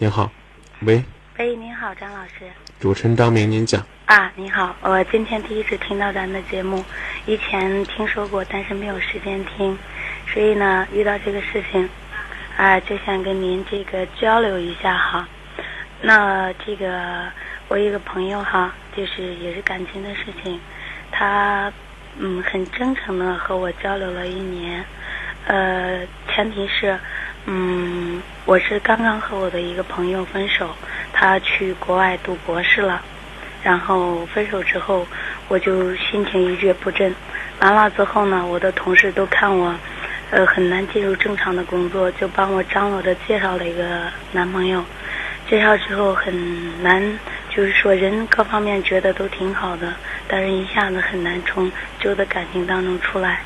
您好，喂，喂，您好，张老师。主持人张明，您讲。啊，您好，我今天第一次听到咱的节目，以前听说过，但是没有时间听，所以呢，遇到这个事情，啊，就想跟您这个交流一下哈。那这个我一个朋友哈，就是也是感情的事情，他嗯很真诚的和我交流了一年，呃，前提是嗯我是刚刚和我的一个朋友分手，他去国外读博士了。然后分手之后，我就心情一蹶不振。完了之后呢，我的同事都看我，呃，很难进入正常的工作，就帮我张罗着介绍了一个男朋友。介绍之后很难，就是说人各方面觉得都挺好的，但是一下子很难从旧的感情当中出来。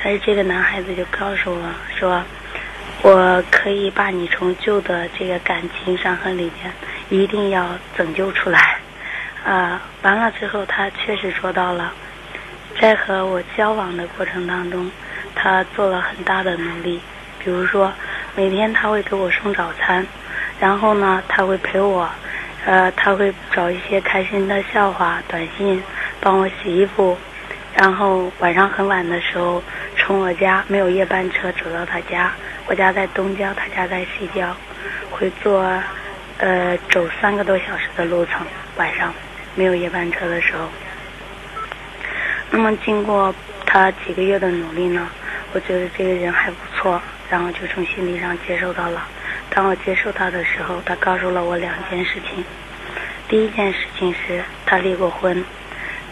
但是这个男孩子就告诉我说，我可以把你从旧的这个感情伤痕里面一定要拯救出来。啊，完了之后，他确实做到了。在和我交往的过程当中，他做了很大的努力。比如说，每天他会给我送早餐，然后呢，他会陪我，呃，他会找一些开心的笑话、短信，帮我洗衣服。然后晚上很晚的时候，从我家没有夜班车走到他家，我家在东郊，他家在西郊，会坐呃走三个多小时的路程，晚上。没有夜班车的时候，那么经过他几个月的努力呢，我觉得这个人还不错，然后就从心理上接受到了。当我接受他的时候，他告诉了我两件事情。第一件事情是他离过婚，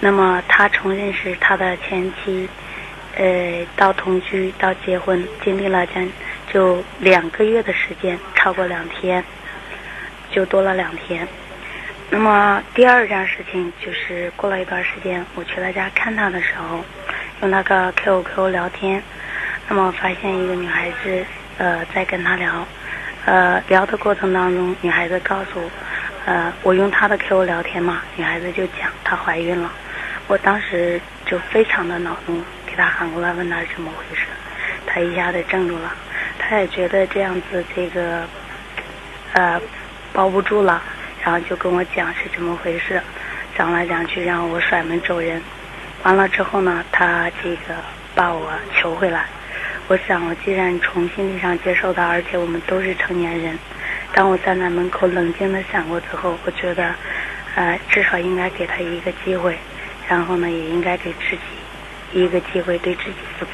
那么他从认识他的前妻，呃，到同居到结婚，经历了将就两个月的时间，超过两天，就多了两天。那么第二件事情就是过了一段时间，我去他家看他的时候，用那个 QQ 聊天，那么发现一个女孩子呃在跟他聊，呃聊的过程当中，女孩子告诉呃我用她的 QQ 聊天嘛，女孩子就讲她怀孕了，我当时就非常的恼怒，他喊过来问他是怎么回事，他一下子怔住了，他也觉得这样子这个呃包不住了。然后就跟我讲是怎么回事，讲来讲去让我甩门走人。完了之后呢，他这个把我求回来。我想，我既然从心理上接受他，而且我们都是成年人，当我站在门口冷静的想过之后，我觉得，呃，至少应该给他一个机会，然后呢，也应该给自己一个机会，对自己负责。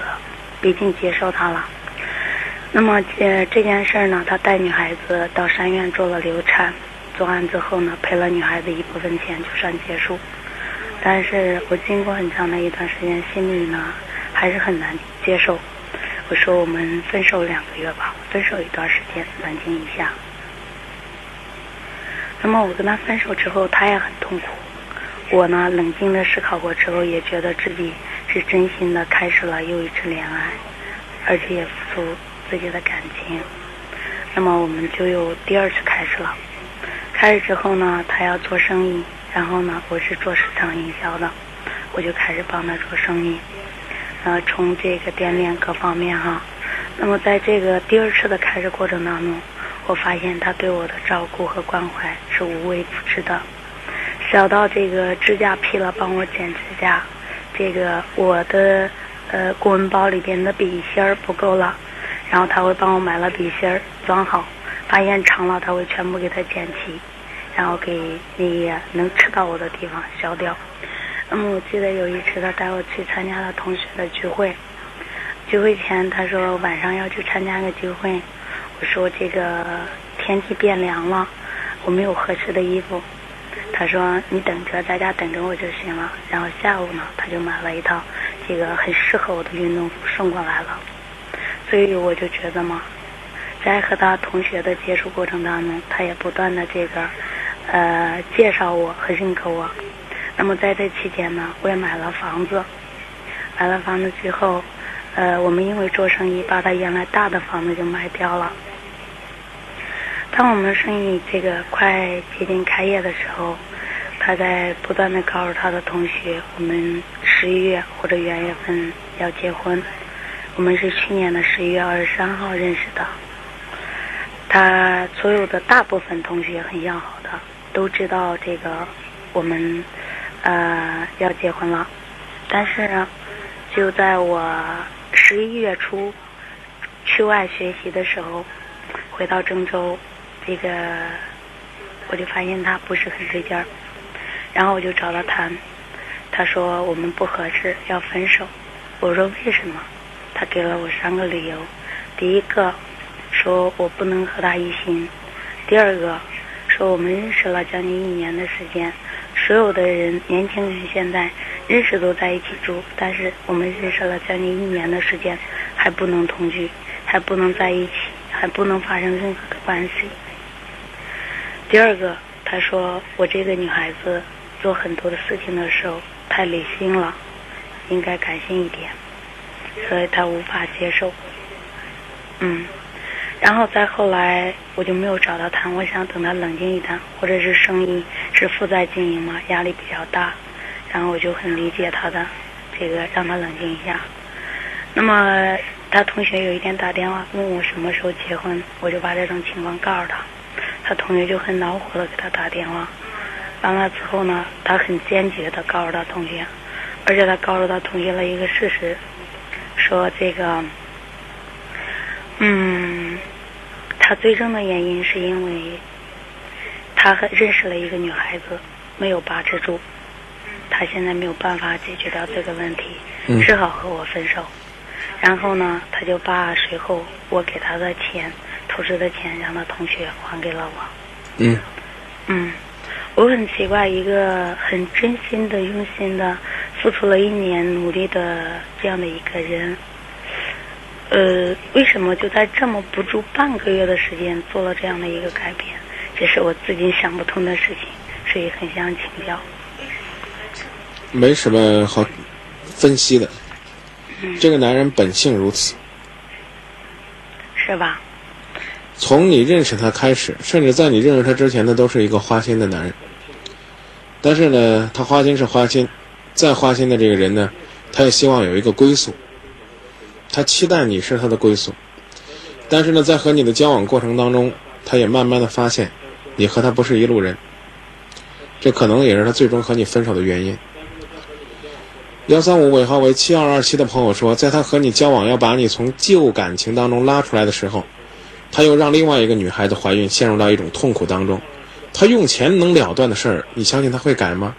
毕竟接受他了。那么，呃，这件事呢，他带女孩子到山院做了流产。做完之后呢，赔了女孩子一部分钱，就算结束。但是我经过很长的一段时间，心里呢还是很难接受。我说我们分手两个月吧，分手一段时间，冷静一下。那么我跟他分手之后，他也很痛苦。我呢，冷静的思考过之后，也觉得自己是真心的开始了又一次恋爱，而且也付出自己的感情。那么我们就又第二次开始了。开始之后呢，他要做生意，然后呢，我是做市场营销的，我就开始帮他做生意，呃，从这个店面各方面哈。那么在这个第二次的开始过程当中，我发现他对我的照顾和关怀是无微不至的，小到这个指甲劈了帮我剪指甲，这个我的呃公文包里边的笔芯儿不够了，然后他会帮我买了笔芯儿装好，发现长了他会全部给他剪齐。然后给那能吃到我的地方削掉。那么我记得有一次他带我去参加了同学的聚会，聚会前他说晚上要去参加个聚会，我说这个天气变凉了，我没有合适的衣服。他说你等着，在家等着我就行了。然后下午呢，他就买了一套这个很适合我的运动服送过来了。所以我就觉得嘛，在和他同学的接触过程当中，他也不断的这个。呃，介绍我和认可我。那么在这期间呢，我也买了房子。买了房子之后，呃，我们因为做生意，把他原来大的房子就卖掉了。当我们生意这个快接近开业的时候，他在不断的告诉他的同学，我们十一月或者元月份要结婚。我们是去年的十一月二十三号认识的。他所有的大部分同学很要好的，都知道这个我们呃要结婚了。但是呢，就在我十一月初去外学习的时候，回到郑州，这个我就发现他不是很对劲儿，然后我就找他谈，他说我们不合适，要分手。我说为什么？他给了我三个理由，第一个说我不能和他一心，第二个说我们认识了将近一年的时间，所有的人年轻人现在。认识都在一起住，但是我们认识了将近一年的时间，还不能同居，还不能在一起，还不能发生任何的关系。第二个，他说我这个女孩子做很多的事情的时候太理性了，应该感性一点，所以他无法接受。嗯，然后再后来我就没有找到他，我想等他冷静一点，或者是生意是负债经营嘛，压力比较大。然后我就很理解他的，这个让他冷静一下。那么他同学有一天打电话问我什么时候结婚，我就把这种情况告诉他。他同学就很恼火的给他打电话，完了之后呢，他很坚决的告诉他同学，而且他告诉他同学了一个事实，说这个，嗯，他最终的原因是因为他和认识了一个女孩子，没有把持住。他现在没有办法解决掉这个问题，只好和我分手。然后呢，他就把随后我给他的钱、投资的钱，让他同学还给了我。嗯。嗯，我很奇怪，一个很真心的、用心的、付出了一年努力的这样的一个人，呃，为什么就在这么不足半个月的时间做了这样的一个改变？这是我自己想不通的事情，所以很想请教。没什么好分析的，这个男人本性如此，是吧？从你认识他开始，甚至在你认识他之前，呢都是一个花心的男人。但是呢，他花心是花心，再花心的这个人呢，他也希望有一个归宿，他期待你是他的归宿。但是呢，在和你的交往过程当中，他也慢慢的发现，你和他不是一路人，这可能也是他最终和你分手的原因。幺三五尾号为七二二七的朋友说，在他和你交往，要把你从旧感情当中拉出来的时候，他又让另外一个女孩子怀孕，陷入到一种痛苦当中。他用钱能了断的事儿，你相信他会改吗？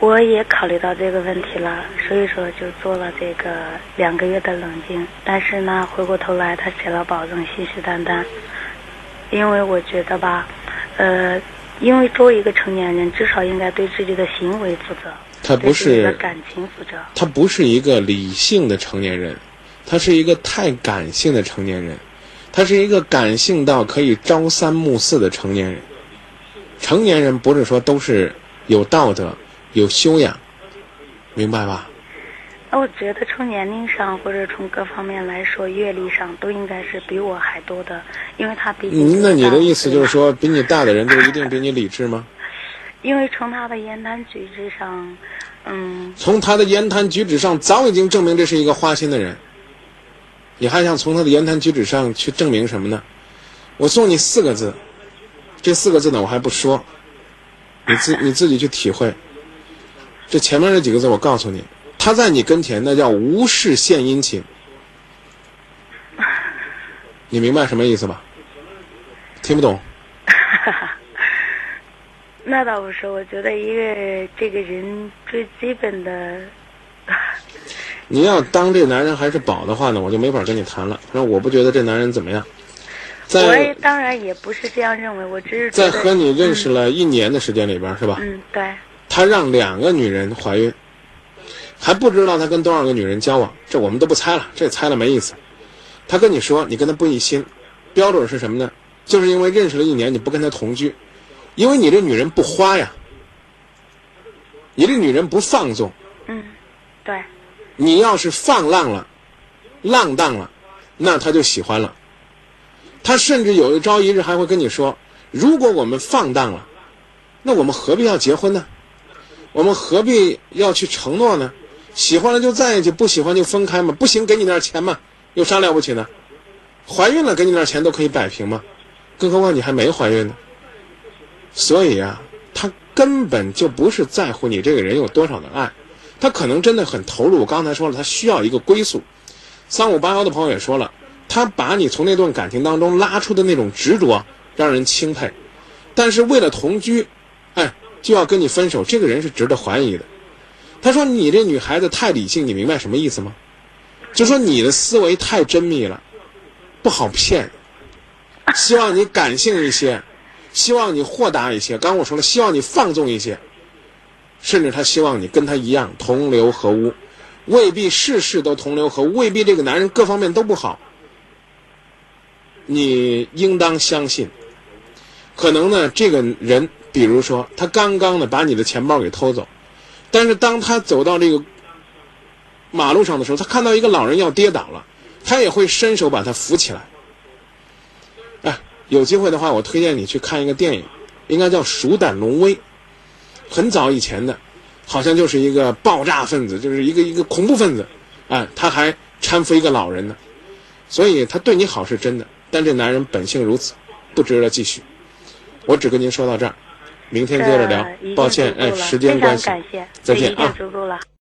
我也考虑到这个问题了，所以说就做了这个两个月的冷静。但是呢，回过头来他写了保证，信誓旦旦。因为我觉得吧，呃，因为作为一个成年人，至少应该对自己的行为负责。他不是感情负责，他不是一个理性的成年人，他是一个太感性的成年人，他是一个感性到可以朝三暮四的成年人。成年人不是说都是有道德、有修养，明白吧？那我觉得从年龄上或者从各方面来说，阅历上都应该是比我还多的，因为他比你。那你的意思就是说，比你大的人就一定比你理智吗？因为从他的言谈举止上，嗯，从他的言谈举止上，早已经证明这是一个花心的人。你还想从他的言谈举止上去证明什么呢？我送你四个字，这四个字呢，我还不说，你自你自己去体会。这前面这几个字，我告诉你，他在你跟前，那叫无事献殷勤。你明白什么意思吧？听不懂。那倒不是，我觉得一个这个人最基本的。你要当这男人还是宝的话呢，我就没法跟你谈了。那我不觉得这男人怎么样。我也当然也不是这样认为，我只是在和你认识了一年的时间里边，是吧？嗯，对。他让两个女人怀孕，还不知道他跟多少个女人交往，这我们都不猜了，这猜了没意思。他跟你说你跟他不一心，标准是什么呢？就是因为认识了一年，你不跟他同居。因为你这女人不花呀，你这女人不放纵。嗯，对。你要是放浪了，浪荡了，那他就喜欢了。他甚至有一朝一日还会跟你说：“如果我们放荡了，那我们何必要结婚呢？我们何必要去承诺呢？喜欢了就在一起，不喜欢就分开嘛。不行，给你点钱嘛，有啥了不起的？怀孕了给你点钱都可以摆平嘛。更何况你还没怀孕呢。所以啊，他根本就不是在乎你这个人有多少的爱，他可能真的很投入。我刚才说了，他需要一个归宿。三五八幺的朋友也说了，他把你从那段感情当中拉出的那种执着，让人钦佩。但是为了同居，哎，就要跟你分手，这个人是值得怀疑的。他说你这女孩子太理性，你明白什么意思吗？就说你的思维太缜密了，不好骗。希望你感性一些，希望你豁达一些。刚我说了，希望你放纵一些，甚至他希望你跟他一样同流合污。未必事事都同流合污，未必这个男人各方面都不好。你应当相信，可能呢，这个人，比如说他刚刚的把你的钱包给偷走，但是当他走到这个马路上的时候，他看到一个老人要跌倒了，他也会伸手把他扶起来。哎，有机会的话，我推荐你去看一个电影，应该叫《鼠胆龙威》，很早以前的。好像就是一个爆炸分子，就是一个一个恐怖分子，哎，他还搀扶一个老人呢，所以他对你好是真的，但这男人本性如此，不值得继续。我只跟您说到这儿，明天接着聊。抱歉，哎，时间关系，再见啊。